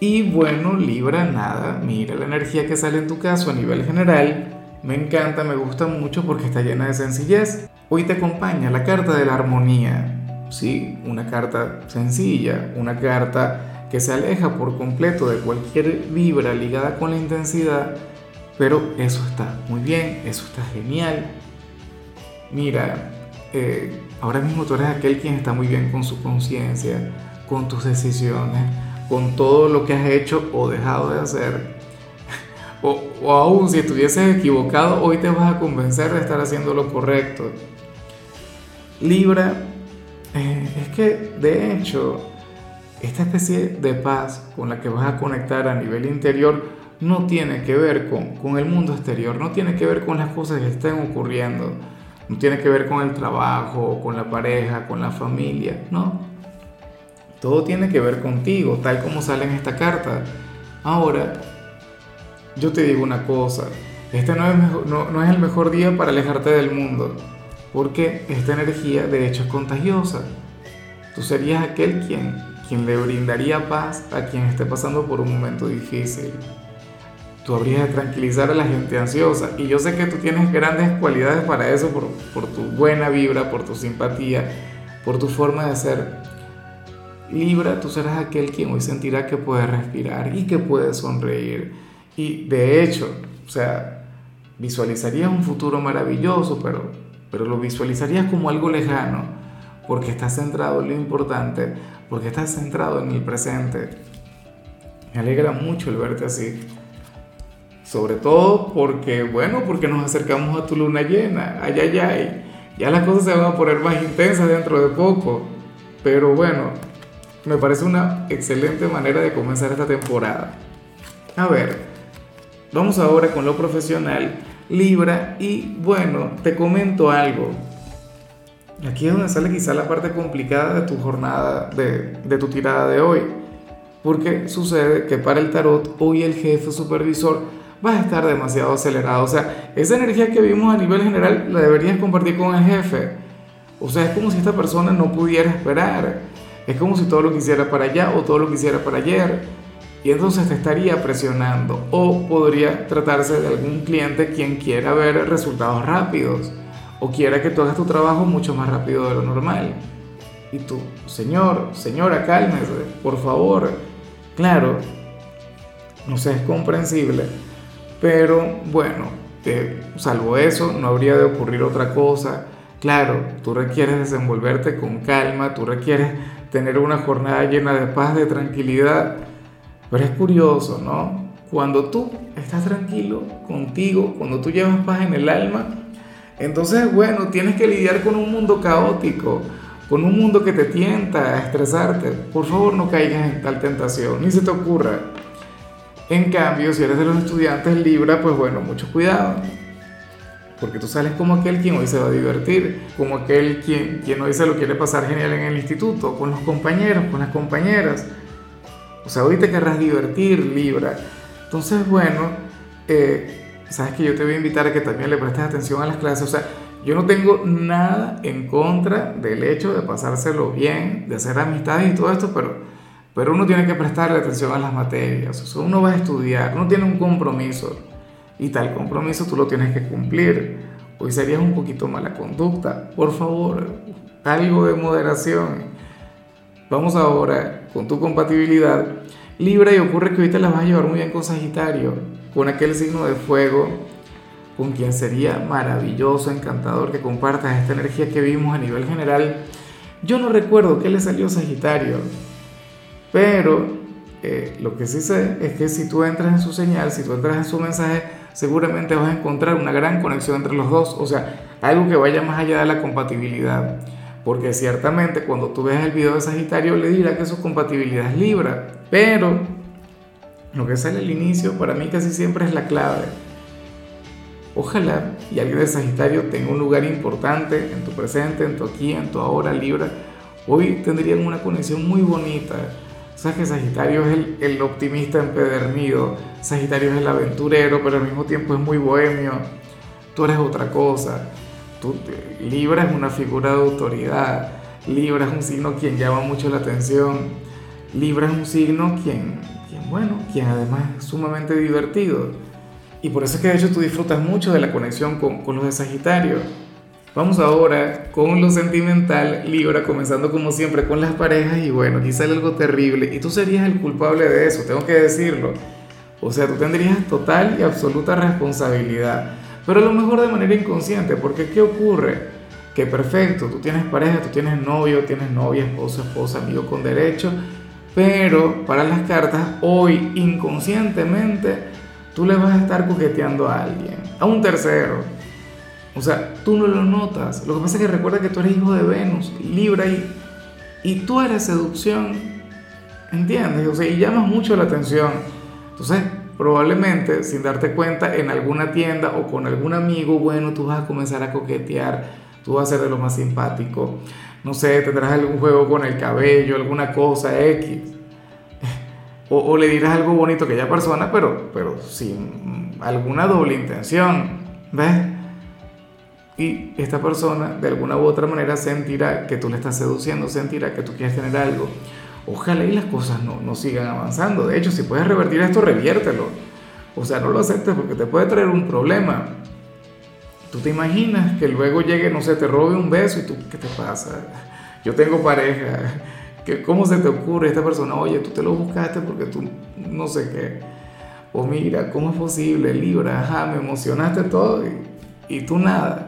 Y bueno, Libra, nada, mira la energía que sale en tu caso a nivel general. Me encanta, me gusta mucho porque está llena de sencillez. Hoy te acompaña la carta de la armonía. Sí, una carta sencilla, una carta que se aleja por completo de cualquier vibra ligada con la intensidad, pero eso está muy bien, eso está genial. Mira, eh, ahora mismo tú eres aquel quien está muy bien con su conciencia, con tus decisiones con todo lo que has hecho o dejado de hacer. O, o, aún si estuvieses equivocado, hoy te vas a convencer de estar haciendo lo correcto. Libra, eh, es que de hecho, esta especie de paz con la que vas a conectar a nivel interior no tiene que ver con, con el mundo exterior, no tiene que ver con las cosas que estén ocurriendo, no tiene que ver con el trabajo, con la pareja, con la familia, no todo tiene que ver contigo, tal como sale en esta carta. Ahora, yo te digo una cosa, este no es, no, es el mejor día para alejarte del mundo, porque esta energía de hecho es contagiosa. Tú serías aquel quien, quien le brindaría paz a quien esté pasando por un momento difícil. Tú habrías de tranquilizar a la gente ansiosa. Y yo sé que tú tienes grandes cualidades para eso, por, por tu buena vibra, por tu simpatía, por tu forma de ser. Libra, tú serás aquel quien hoy sentirá que puede respirar y que puede sonreír. Y de hecho, o sea, visualizarías un futuro maravilloso, pero, pero lo visualizarías como algo lejano, porque estás centrado en lo importante, porque estás centrado en el presente. Me alegra mucho el verte así. Sobre todo porque, bueno, porque nos acercamos a tu luna llena. Ay, ay, ay. Ya las cosas se van a poner más intensas dentro de poco. Pero bueno, me parece una excelente manera de comenzar esta temporada. A ver, vamos ahora con lo profesional, Libra, y bueno, te comento algo. Aquí es donde sale quizá la parte complicada de tu jornada, de, tu tirada de hoy. Porque sucede que para el tarot hoy el jefe supervisor va a estar demasiado acelerado. O sea, esa energía que vimos a nivel general la deberías compartir con el jefe. O sea, es como si esta persona no pudiera esperar. Es como si todo lo quisiera para allá o todo lo quisiera para ayer. Y entonces te estaría presionando. O podría tratarse de algún cliente quien quiera ver resultados rápidos. O quiera que tú hagas tu trabajo mucho más rápido de lo normal. Y tú, señor, señora, cálmese, por favor. Claro, no sé, es comprensible. Pero bueno, salvo eso, no habría de ocurrir otra cosa. Claro, tú requieres desenvolverte con calma, tú requieres tener una jornada llena de paz, de tranquilidad. Pero es curioso, ¿no? Cuando tú estás tranquilo contigo, cuando tú llevas paz en el alma, entonces, bueno, tienes que lidiar con un mundo caótico, con un mundo que te tienta a estresarte. Por favor, no caigas en tal tentación, ni se te ocurra. En cambio, si eres de los estudiantes Libra, pues bueno, mucho cuidado porque tú sales como aquel quien hoy se va a divertir, como aquel quien, quien hoy se lo quiere pasar genial en el instituto, con los compañeros, con las compañeras. O sea, hoy te querrás divertir, Libra. Entonces, bueno, eh, sabes que yo te voy a invitar a que también le prestes atención a las clases. O sea, yo no tengo nada en contra del hecho de pasárselo bien, de hacer amistades y todo esto, pero, pero uno tiene que prestarle atención a las materias. O sea, uno va a estudiar, uno tiene un compromiso y tal compromiso tú lo tienes que cumplir. Hoy serías un poquito mala conducta. Por favor, algo de moderación. Vamos ahora con tu compatibilidad. Libra y ocurre que te la vas a llevar muy bien con Sagitario, con aquel signo de fuego, con quien sería maravilloso, encantador que compartas esta energía que vimos a nivel general. Yo no recuerdo qué le salió Sagitario, pero eh, lo que sí sé es que si tú entras en su señal, si tú entras en su mensaje, seguramente vas a encontrar una gran conexión entre los dos, o sea, algo que vaya más allá de la compatibilidad. Porque ciertamente cuando tú ves el video de Sagitario le dirá que su compatibilidad es Libra, pero Lo que sale al inicio para mí casi siempre es la clave. Ojalá y alguien de Sagitario tenga un lugar importante en tu presente, en tu aquí, en tu ahora, Libra. Hoy tendrían una conexión muy bonita. Sabes que Sagitario es el, el optimista empedernido, Sagitario es el aventurero, pero al mismo tiempo es muy bohemio. Tú eres otra cosa. Tú, Libra es una figura de autoridad. Libra es un signo quien llama mucho la atención. Libra es un signo quien, quien bueno, quien además es sumamente divertido. Y por eso es que de hecho tú disfrutas mucho de la conexión con, con los de Sagitario. Vamos ahora con lo sentimental, Libra, comenzando como siempre con las parejas y bueno, aquí sale algo terrible y tú serías el culpable de eso, tengo que decirlo. O sea, tú tendrías total y absoluta responsabilidad, pero a lo mejor de manera inconsciente, porque ¿qué ocurre? Que perfecto, tú tienes pareja, tú tienes novio, tienes novia, esposo, esposa, amigo con derecho, pero para las cartas hoy inconscientemente tú le vas a estar coqueteando a alguien, a un tercero. O sea, tú no lo notas. Lo que pasa es que recuerda que tú eres hijo de Venus, Libra, y, y tú eres seducción. ¿Entiendes? O sea, y llamas mucho la atención. Entonces, probablemente, sin darte cuenta, en alguna tienda o con algún amigo, bueno, tú vas a comenzar a coquetear, tú vas a ser de lo más simpático. No sé, tendrás algún juego con el cabello, alguna cosa X. O, o le dirás algo bonito a aquella persona, pero, pero sin alguna doble intención. ¿Ves? Y esta persona de alguna u otra manera sentirá que tú le estás seduciendo, sentirá que tú quieres tener algo. Ojalá y las cosas no, no sigan avanzando. De hecho, si puedes revertir esto, reviértelo. O sea, no lo aceptes porque te puede traer un problema. Tú te imaginas que luego llegue, no sé, te robe un beso y tú, ¿qué te pasa? Yo tengo pareja. ¿Qué, ¿Cómo se te ocurre esta persona? Oye, tú te lo buscaste porque tú no sé qué. O mira, ¿cómo es posible? Libra, ajá, me emocionaste todo y, y tú nada.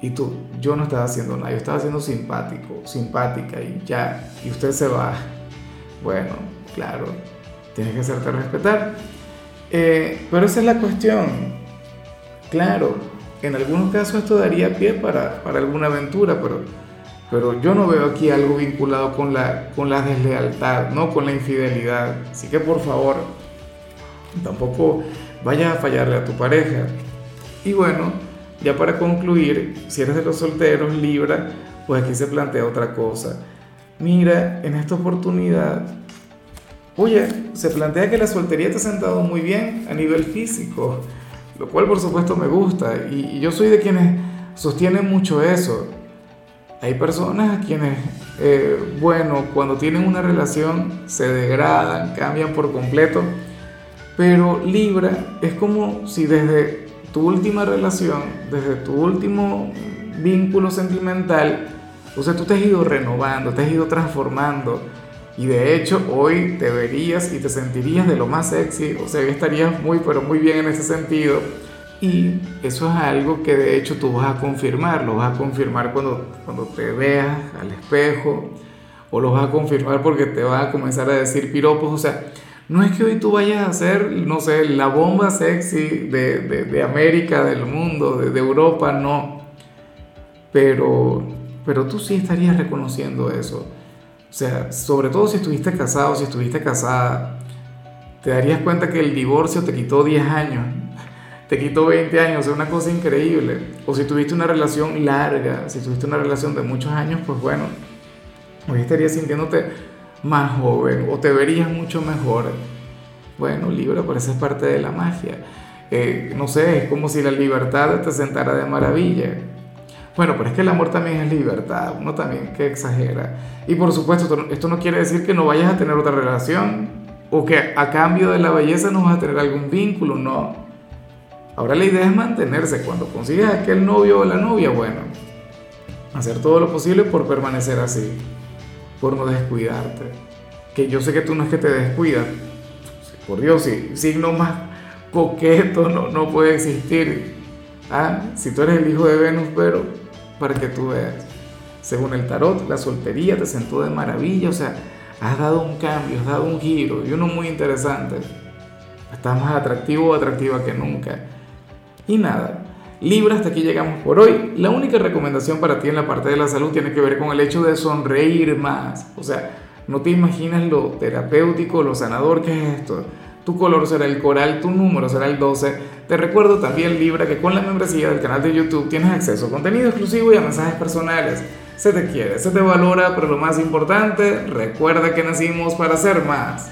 Y tú, yo no estaba haciendo nada, yo estaba siendo simpático, simpática y ya, y usted se va. Bueno, claro, tienes que hacerte respetar. Eh, pero esa es la cuestión. Claro, en algunos casos esto daría pie para, para alguna aventura, pero, pero yo no veo aquí algo vinculado con la, con la deslealtad, no con la infidelidad. Así que por favor, tampoco vayas a fallarle a tu pareja. Y bueno, ya para concluir, si eres de los solteros, Libra, pues aquí se plantea otra cosa. Mira, en esta oportunidad, oye, se plantea que la soltería te ha sentado muy bien a nivel físico, lo cual por supuesto me gusta y, yo soy de quienes sostienen mucho eso. Hay personas a quienes, eh, bueno, cuando tienen una relación se degradan, cambian por completo, pero Libra es como si desde tu última relación, desde tu último vínculo sentimental, o sea, tú te has ido renovando, te has ido transformando. Y de hecho, hoy te verías y te sentirías de lo más sexy, o sea, estarías muy, pero muy bien en ese sentido. Y eso es algo que de hecho tú vas a confirmar, lo vas a confirmar cuando, cuando te veas al espejo, o lo vas a confirmar porque te vas a comenzar a decir piropos, o sea, no es que hoy tú vayas a ser, no sé, la bomba sexy de, de, América, del mundo, de, de, Europa, no. Pero, pero tú sí estarías reconociendo eso. O sea, sobre todo si estuviste casado, si estuviste casada, te darías cuenta que el divorcio te quitó 10 años, te quitó 20 años, es una cosa increíble. O si tuviste una relación larga, si tuviste una relación de muchos años, pues bueno, hoy estarías sintiéndote más joven o te verías mucho mejor. Bueno, Libra, pero esa es parte de la magia. Eh, no sé, es como si la libertad te sentara de maravilla. Bueno, pero es que el amor también es libertad, uno también que exagera. Y por supuesto, esto no quiere decir que no vayas a tener otra relación o que a cambio de la belleza no vas a tener algún vínculo, no. Ahora la idea es mantenerse. Cuando consigues aquel novio o la novia, bueno, hacer todo lo posible por permanecer así por no descuidarte. Que yo sé que tú no es que te descuidas. Por Dios, si signo más coqueto no, no puede existir. Ah, si tú eres el hijo de Venus, pero para que tú veas. Según el tarot, la soltería te sentó de maravilla, o sea, has dado un cambio, has dado un giro y uno muy interesante. Estás más atractivo o atractiva que nunca. Y nada, Libra, hasta aquí llegamos por hoy. La única recomendación para ti en la parte de la salud tiene que ver con el hecho de sonreír más. O sea, no te imaginas lo terapéutico, lo sanador que es esto. tu color será el coral, tu número será el 12. Te recuerdo también, Libra, que con la membresía del canal de YouTube tienes acceso a contenido exclusivo y a mensajes personales. Se te quiere, se te valora, pero lo más importante, recuerda que nacimos para ser más.